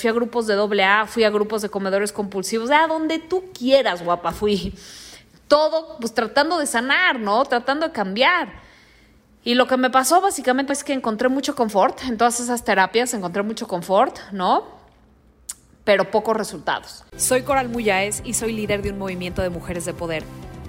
fui a grupos de doble A, fui a grupos de comedores compulsivos, a donde tú quieras, guapa, fui. Todo, pues tratando de sanar, ¿no? Tratando de cambiar. Y lo que me pasó básicamente es que encontré mucho confort en todas esas terapias, encontré mucho confort, ¿no? Pero pocos resultados. Soy Coral Muyáez y soy líder de un movimiento de mujeres de poder.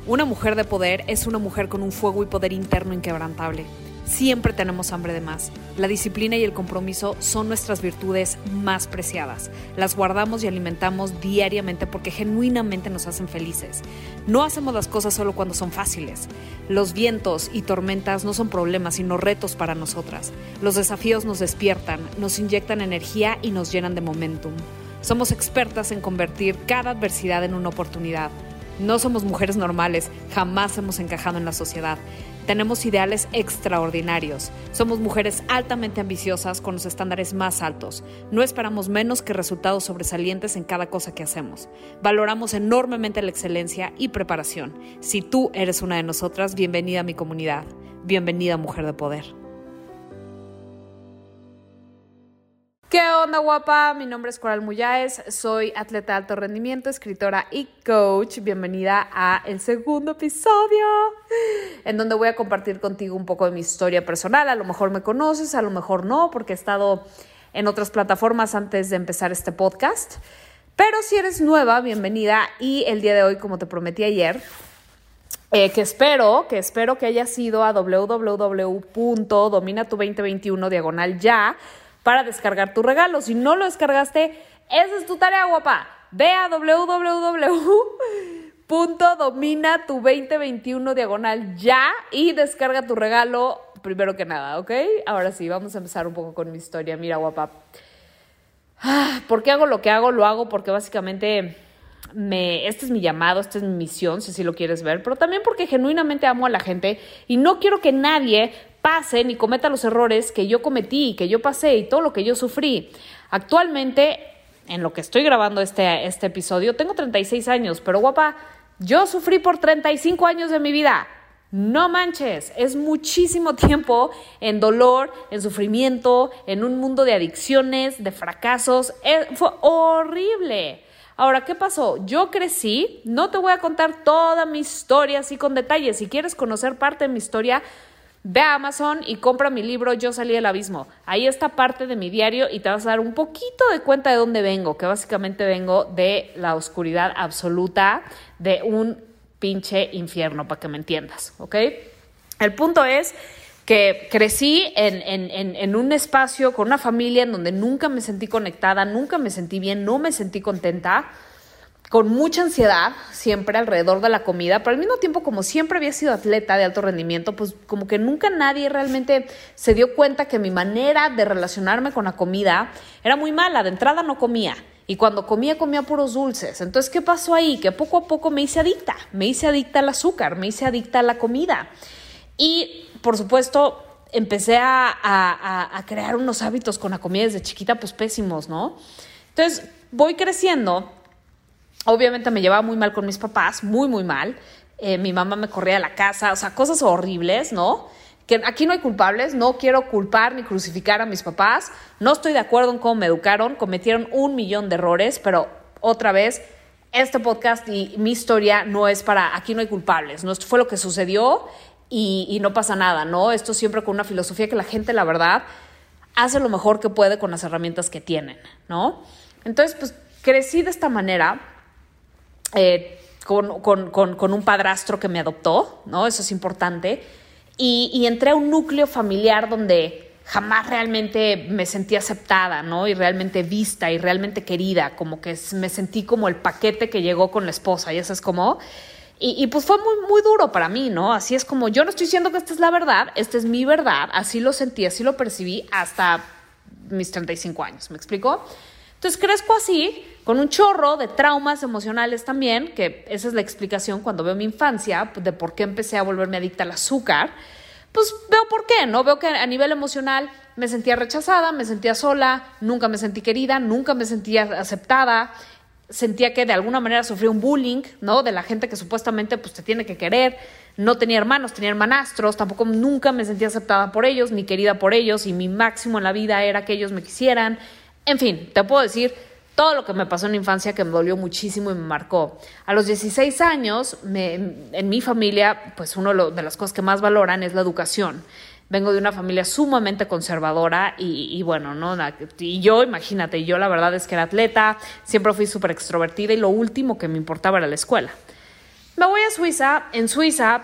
Una mujer de poder es una mujer con un fuego y poder interno inquebrantable. Siempre tenemos hambre de más. La disciplina y el compromiso son nuestras virtudes más preciadas. Las guardamos y alimentamos diariamente porque genuinamente nos hacen felices. No hacemos las cosas solo cuando son fáciles. Los vientos y tormentas no son problemas, sino retos para nosotras. Los desafíos nos despiertan, nos inyectan energía y nos llenan de momentum. Somos expertas en convertir cada adversidad en una oportunidad. No somos mujeres normales, jamás hemos encajado en la sociedad. Tenemos ideales extraordinarios. Somos mujeres altamente ambiciosas con los estándares más altos. No esperamos menos que resultados sobresalientes en cada cosa que hacemos. Valoramos enormemente la excelencia y preparación. Si tú eres una de nosotras, bienvenida a mi comunidad. Bienvenida, mujer de poder. ¿Qué onda, guapa? Mi nombre es Coral Muyáez, soy atleta de alto rendimiento, escritora y coach. Bienvenida a el segundo episodio, en donde voy a compartir contigo un poco de mi historia personal. A lo mejor me conoces, a lo mejor no, porque he estado en otras plataformas antes de empezar este podcast. Pero si eres nueva, bienvenida. Y el día de hoy, como te prometí ayer, eh, que espero, que espero que haya sido a www.dominatu2021 diagonal ya para descargar tu regalo. Si no lo descargaste, esa es tu tarea, guapa. Ve a www.dominatu2021 diagonal ya y descarga tu regalo primero que nada, ¿ok? Ahora sí, vamos a empezar un poco con mi historia. Mira, guapa. Ah, ¿Por qué hago lo que hago? Lo hago porque básicamente me, este es mi llamado, esta es mi misión, si así lo quieres ver, pero también porque genuinamente amo a la gente y no quiero que nadie pase ni cometa los errores que yo cometí, que yo pasé y todo lo que yo sufrí. Actualmente, en lo que estoy grabando este, este episodio, tengo 36 años, pero guapa, yo sufrí por 35 años de mi vida. No manches, es muchísimo tiempo en dolor, en sufrimiento, en un mundo de adicciones, de fracasos. Eh, fue horrible. Ahora, ¿qué pasó? Yo crecí, no te voy a contar toda mi historia así con detalles. Si quieres conocer parte de mi historia, Ve a Amazon y compra mi libro Yo salí del abismo. Ahí está parte de mi diario y te vas a dar un poquito de cuenta de dónde vengo, que básicamente vengo de la oscuridad absoluta de un pinche infierno, para que me entiendas, ¿ok? El punto es que crecí en, en, en, un espacio con una familia en donde nunca me sentí conectada, nunca me sentí bien, no me sentí contenta con mucha ansiedad siempre alrededor de la comida, pero al mismo tiempo como siempre había sido atleta de alto rendimiento, pues como que nunca nadie realmente se dio cuenta que mi manera de relacionarme con la comida era muy mala, de entrada no comía. Y cuando comía, comía puros dulces. Entonces, ¿qué pasó ahí? Que poco a poco me hice adicta. Me hice adicta al azúcar, me hice adicta a la comida. Y, por supuesto, empecé a, crear unos hábitos con la comida desde chiquita, pues pésimos, ¿no? Entonces, voy creciendo Obviamente me llevaba muy mal con mis papás, muy, muy mal. Eh, mi mamá me corría a la casa, o sea, cosas horribles, ¿no? Que aquí no hay culpables, no quiero culpar ni crucificar a mis papás, no estoy de acuerdo en cómo me educaron, cometieron un millón de errores, pero otra vez, este podcast y mi historia no es para, aquí no hay culpables, no, esto fue lo que sucedió y, y no pasa nada, ¿no? Esto siempre con una filosofía que la gente, la verdad, hace lo mejor que puede con las herramientas que tienen, ¿no? Entonces, pues crecí de esta manera eh, con, con, con, un padrastro que me adoptó, ¿no? Eso es importante. Y, y, entré a un núcleo familiar donde jamás realmente me sentí aceptada, ¿no? Y realmente vista y realmente querida, como que me sentí como el paquete que llegó con la esposa, y eso es como... Y, y, pues fue muy, muy duro para mí, ¿no? Así es como, yo no estoy diciendo que esta es la verdad, esta es mi verdad, así lo sentí, así lo percibí hasta mis 35 años, ¿me explico? Entonces crezco así, con un chorro de traumas emocionales también, que esa es la explicación cuando veo mi infancia, pues, de por qué empecé a volverme adicta al azúcar. Pues veo por qué, ¿no? Veo que a nivel emocional me sentía rechazada, me sentía sola, nunca me sentí querida, nunca me sentía aceptada, sentía que de alguna manera sufría un bullying, ¿no? De la gente que supuestamente pues te tiene que querer. No tenía hermanos, tenía hermanastros, tampoco nunca me sentía aceptada por ellos, ni querida por ellos, y mi máximo en la vida era que ellos me quisieran En fin, te puedo decir todo lo que me pasó en la infancia que me dolió muchísimo y me marcó. A los 16 años, en mi familia, pues una de las cosas que más valoran es la educación. Vengo de una familia sumamente conservadora y, bueno, ¿no? Y yo, imagínate, yo la verdad es que era atleta, siempre fui súper extrovertida y lo último que me importaba era la escuela. Me voy a Suiza, en Suiza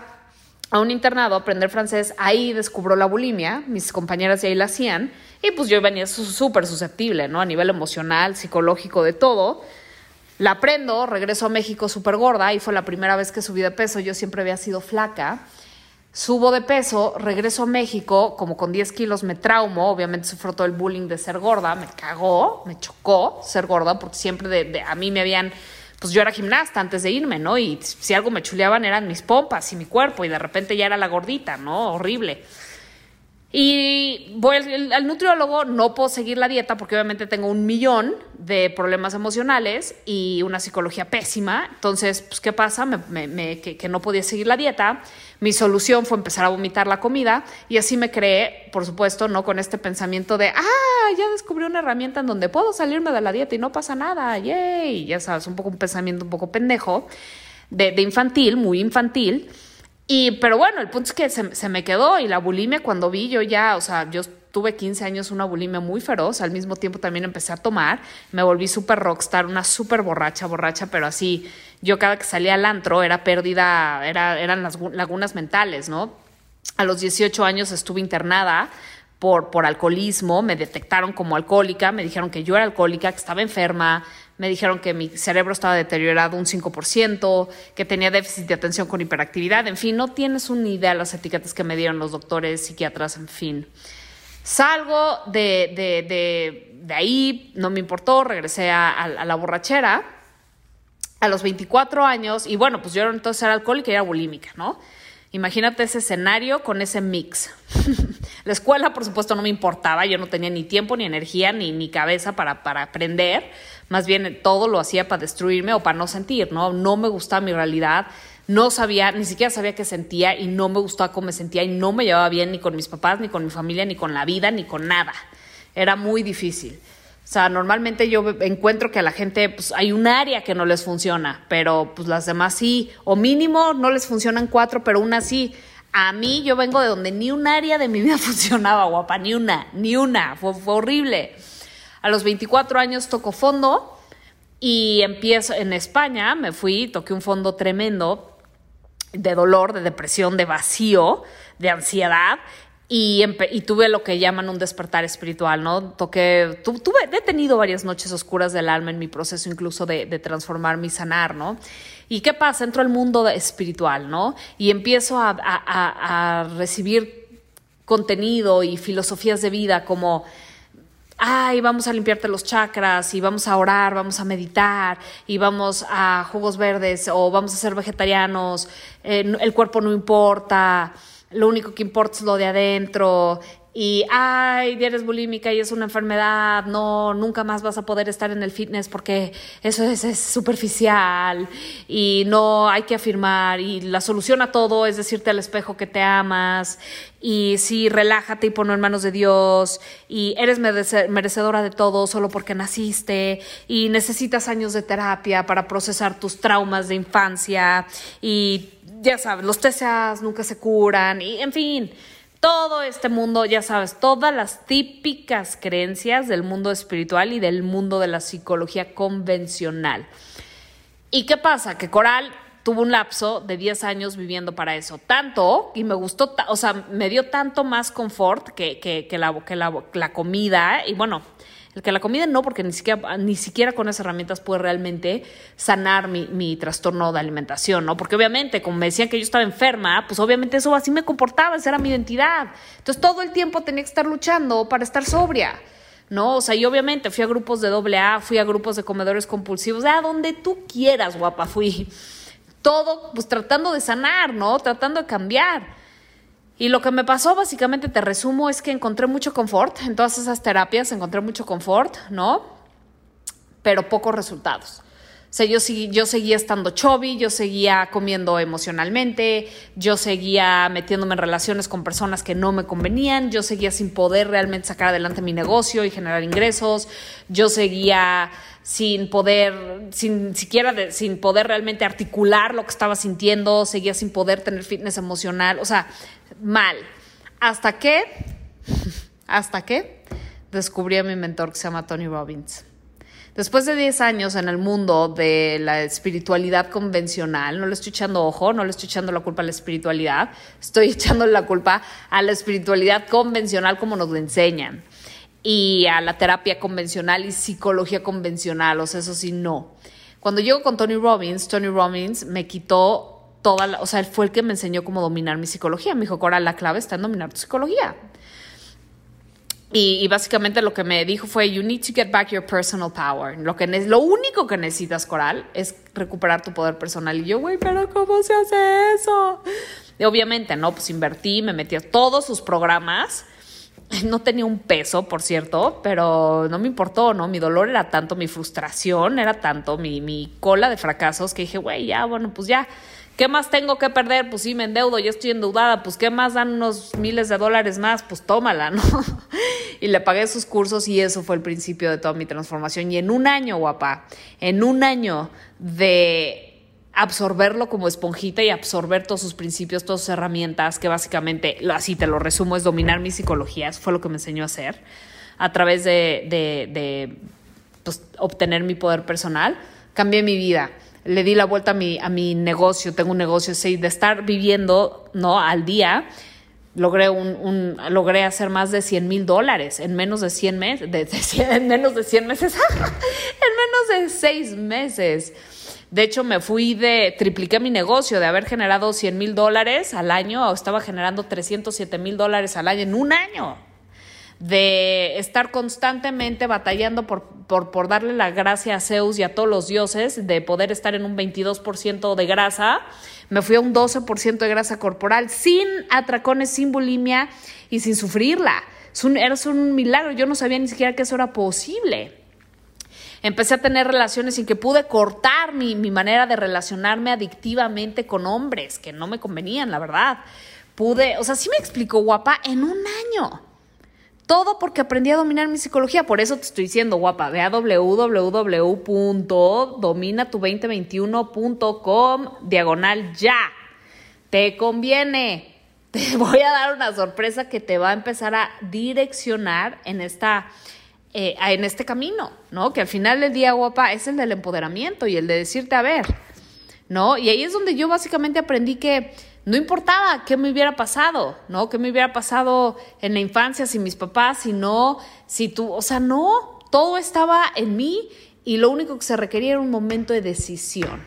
a un internado a aprender francés, ahí descubro la bulimia, mis compañeras de ahí la hacían, y pues yo venía súper susceptible, ¿no? A nivel emocional, psicológico, de todo. La aprendo, regreso a México súper gorda, y fue la primera vez que subí de peso, yo siempre había sido flaca. Subo de peso, regreso a México, como con 10 kilos me traumo, obviamente sufro todo el bullying de ser gorda, me cagó, me chocó ser gorda, porque siempre de, a mí me habían pues yo era gimnasta antes de irme, ¿no? Y si algo me chuleaban eran mis pompas y mi cuerpo y de repente ya era la gordita, ¿no? Horrible. Y voy al, nutriólogo, no puedo seguir la dieta porque obviamente tengo un millón de problemas emocionales y una psicología pésima. Entonces, pues, ¿qué pasa? Me, que, no podía seguir la dieta. Mi solución fue empezar a vomitar la comida y así me creé, por supuesto, no con este pensamiento de, ah, ya descubrí una herramienta en donde puedo salirme de la dieta y no pasa nada, yay, ya sabes, un poco un pensamiento un poco pendejo, de, infantil, muy infantil. Y, pero bueno, el punto es que se, me quedó y la bulimia cuando vi yo ya, o sea, yo tuve 15 años una bulimia muy feroz, al mismo tiempo también empecé a tomar, me volví súper rockstar, una súper borracha, borracha, pero así, yo cada que salía al antro era pérdida, era, eran las lagunas mentales, ¿no? A los 18 años estuve internada por, por alcoholismo, me detectaron como alcohólica, me dijeron que yo era alcohólica, que estaba enferma, me dijeron que mi cerebro estaba deteriorado un 5%, que tenía déficit de atención con hiperactividad, en fin, no tienes una idea de las etiquetas que me dieron los doctores, psiquiatras, en fin. Salgo de, de, de, ahí, no me importó, regresé a, la borrachera a los 24 años y bueno, pues yo entonces era alcohólica y era bulímica, ¿no? Imagínate ese escenario con ese mix. la escuela, por supuesto, no me importaba, yo no tenía ni tiempo, ni energía, ni, ni cabeza para, para aprender más bien todo lo hacía para destruirme o para no sentir, ¿no? No me gustaba mi realidad, no sabía, ni siquiera sabía qué sentía y no me gustaba cómo me sentía y no me llevaba bien ni con mis papás, ni con mi familia, ni con la vida, ni con nada. Era muy difícil. O sea, normalmente yo encuentro que a la gente pues, hay un área que no les funciona, pero pues las demás sí, o mínimo no les funcionan cuatro, pero una sí. A mí yo vengo de donde ni un área de mi vida funcionaba, guapa, ni una, ni una, fue, fue horrible. A los 24 años toco fondo y empiezo en España, me fui, toqué un fondo tremendo de dolor, de depresión, de vacío, de ansiedad. Y, tuve lo que llaman un despertar espiritual, ¿no? Toqué, tuve, he tenido varias noches oscuras del alma en mi proceso incluso de, de transformarme y sanar, ¿no? ¿Y qué pasa? Entro al mundo espiritual, ¿no? Y empiezo a recibir contenido y filosofías de vida como ay, vamos a limpiarte los chakras y vamos a orar, vamos a meditar y vamos a jugos verdes o vamos a ser vegetarianos, eh, el cuerpo no importa, lo único que importa es lo de adentro y, ay, eres bulímica y es una enfermedad, no, nunca más vas a poder estar en el fitness porque eso es, superficial y no hay que afirmar y la solución a todo es decirte al espejo que te amas y sí, relájate y ponlo en manos de Dios y eres merecedora de todo solo porque naciste y necesitas años de terapia para procesar tus traumas de infancia y ya sabes, los TCAs nunca se curan y en fin todo este mundo, ya sabes, todas las típicas creencias del mundo espiritual y del mundo de la psicología convencional. ¿Y qué pasa? Que Coral tuvo un lapso de 10 años viviendo para eso. Tanto, y me gustó, o sea, me dio tanto más confort que, que, la, que la, comida. Y bueno, que la comida no, porque ni siquiera, ni siquiera con esas herramientas pude realmente sanar mi, mi, trastorno de alimentación, ¿no? Porque obviamente, como me decían que yo estaba enferma, pues obviamente eso así me comportaba, esa era mi identidad. Entonces todo el tiempo tenía que estar luchando para estar sobria. ¿no? O sea, y obviamente fui a grupos de doble A, fui a grupos de comedores compulsivos, a donde tú quieras, guapa, fui. Todo, pues tratando de sanar, ¿no? Tratando de cambiar. Y lo que me pasó, básicamente te resumo, es que encontré mucho confort en todas esas terapias, encontré mucho confort, ¿no? Pero pocos resultados. O sea, yo, yo seguía estando chubby, yo seguía comiendo emocionalmente, yo seguía metiéndome en relaciones con personas que no me convenían, yo seguía sin poder realmente sacar adelante mi negocio y generar ingresos, yo seguía sin poder, sin siquiera sin poder realmente articular lo que estaba sintiendo, seguía sin poder tener fitness emocional, o sea, mal. Hasta que, hasta que descubrí a mi mentor que se llama Tony Robbins. Después de 10 años en el mundo de la espiritualidad convencional, no le estoy echando ojo, no le estoy echando la culpa a la espiritualidad, estoy echando la culpa a la espiritualidad convencional como nos lo enseñan y a la terapia convencional y psicología convencional, o sea, eso sí, no. Cuando llego con Tony Robbins, Tony Robbins me quitó toda la, o sea, él fue el que me enseñó cómo dominar mi psicología. Me dijo, Cora, la clave está en dominar tu psicología. Y, básicamente lo que me dijo fue, you need to get back your personal power. Lo, que lo único que necesitas, Coral, es recuperar tu poder personal. Y yo, güey, pero ¿cómo se hace eso? Y obviamente, ¿no? Pues invertí, me metí a todos sus programas. No tenía un peso, por cierto, pero no me importó, ¿no? Mi dolor era tanto, mi frustración era tanto, mi, mi cola de fracasos que dije, güey, ya, bueno, pues ya ¿Qué más tengo que perder? Pues sí, me endeudo, ya estoy endeudada, pues ¿qué más dan unos miles de dólares más? Pues tómala, ¿no? y le pagué sus cursos y eso fue el principio de toda mi transformación. Y en un año, guapa, en un año de absorberlo como esponjita y absorber todos sus principios, todas sus herramientas, que básicamente, así te lo resumo, es dominar mis psicologías, fue lo que me enseñó a hacer, a través de, de, pues, obtener mi poder personal, cambié mi vida le di la vuelta a mi, a mi negocio, tengo un negocio, sí, de estar viviendo ¿no? al día, logré, un, logré hacer más de 100 mil dólares en menos de 100 meses, de, en menos de 100 meses, en menos de 6 meses. De hecho, me fui de, tripliqué mi negocio de haber generado 100 mil dólares al año, estaba generando 307 mil dólares al año en un año de estar constantemente batallando por, por, por, darle la gracia a Zeus y a todos los dioses, de poder estar en un 22% de grasa, me fui a un 12% de grasa corporal, sin atracones, sin bulimia y sin sufrirla. Es un, era un milagro, yo no sabía ni siquiera que eso era posible. Empecé a tener relaciones sin que pude cortar mi, mi manera de relacionarme adictivamente con hombres que no me convenían, la verdad. Pude, o sea, sí me explicó guapa en un año. Todo porque aprendí a dominar mi psicología. Por eso te estoy diciendo, guapa, ve a www.dominatu2021.com diagonal ya. Te conviene. Te voy a dar una sorpresa que te va a empezar a direccionar en esta... Eh, en este camino, ¿no? Que al final del día, guapa, es el del empoderamiento y el de decirte, a ver, ¿no? Y ahí es donde yo básicamente aprendí que no importaba qué me hubiera pasado, ¿no? ¿Qué me hubiera pasado en la infancia si mis papás, si no, si tú, o sea, no, todo estaba en mí y lo único que se requería era un momento de decisión.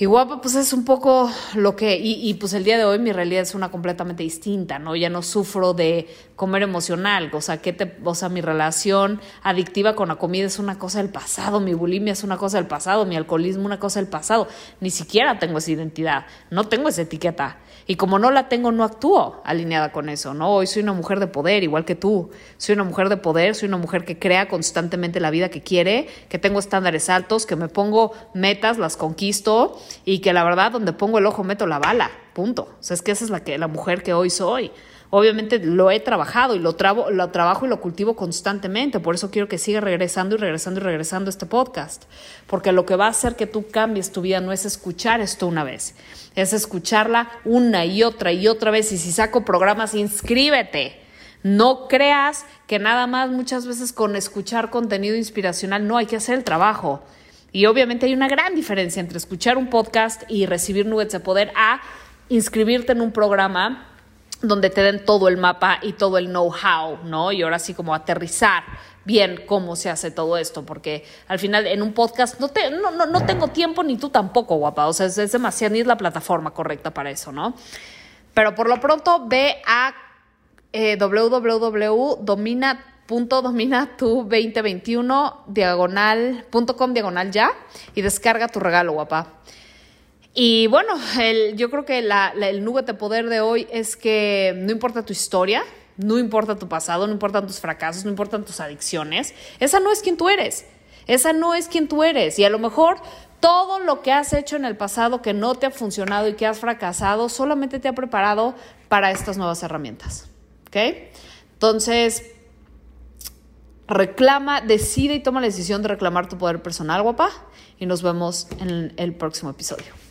Y guapa, pues es un poco lo que, y, pues el día de hoy mi realidad es una completamente distinta, ¿no? Ya no sufro de comer emocional, o sea, que te, o sea, mi relación adictiva con la comida es una cosa del pasado, mi bulimia es una cosa del pasado, mi alcoholismo una cosa del pasado, ni siquiera tengo esa identidad, no tengo esa etiqueta. Y como no la tengo, no actúo alineada con eso, ¿no? Hoy soy una mujer de poder, igual que tú. Soy una mujer de poder, soy una mujer que crea constantemente la vida que quiere, que tengo estándares altos, que me pongo metas, las conquisto y que la verdad donde pongo el ojo meto la bala, punto. O sea, es que esa es la, que, la mujer que hoy soy. Obviamente lo he trabajado y lo, lo trabajo y lo cultivo constantemente. Por eso quiero que siga regresando y regresando y regresando este podcast. Porque lo que va a hacer que tú cambies tu vida no es escuchar esto una vez, es escucharla una y otra y otra vez. Y si saco programas, inscríbete. No creas que nada más muchas veces con escuchar contenido inspiracional no hay que hacer el trabajo. Y obviamente hay una gran diferencia entre escuchar un podcast y recibir nubes de poder a inscribirte en un programa donde te den todo el mapa y todo el know-how, ¿no? Y ahora sí como aterrizar bien cómo se hace todo esto, porque al final en un podcast no, te, no, no, tengo tiempo ni tú tampoco, guapa, o sea, es, demasiado, ni es la plataforma correcta para eso, ¿no? Pero por lo pronto ve a eh, www.domina.dominatu2021 diagonal.com diagonal ya y descarga tu regalo, guapa. Y bueno, el, yo creo que el nube de poder de hoy es que no importa tu historia, no importa tu pasado, no importan tus fracasos, no importan tus adicciones, esa no es quien tú eres. Esa no es quien tú eres. Y a lo mejor todo lo que has hecho en el pasado que no te ha funcionado y que has fracasado solamente te ha preparado para estas nuevas herramientas. ¿Ok? Entonces, reclama, decide y toma la decisión de reclamar tu poder personal, guapa. Y nos vemos en el próximo episodio.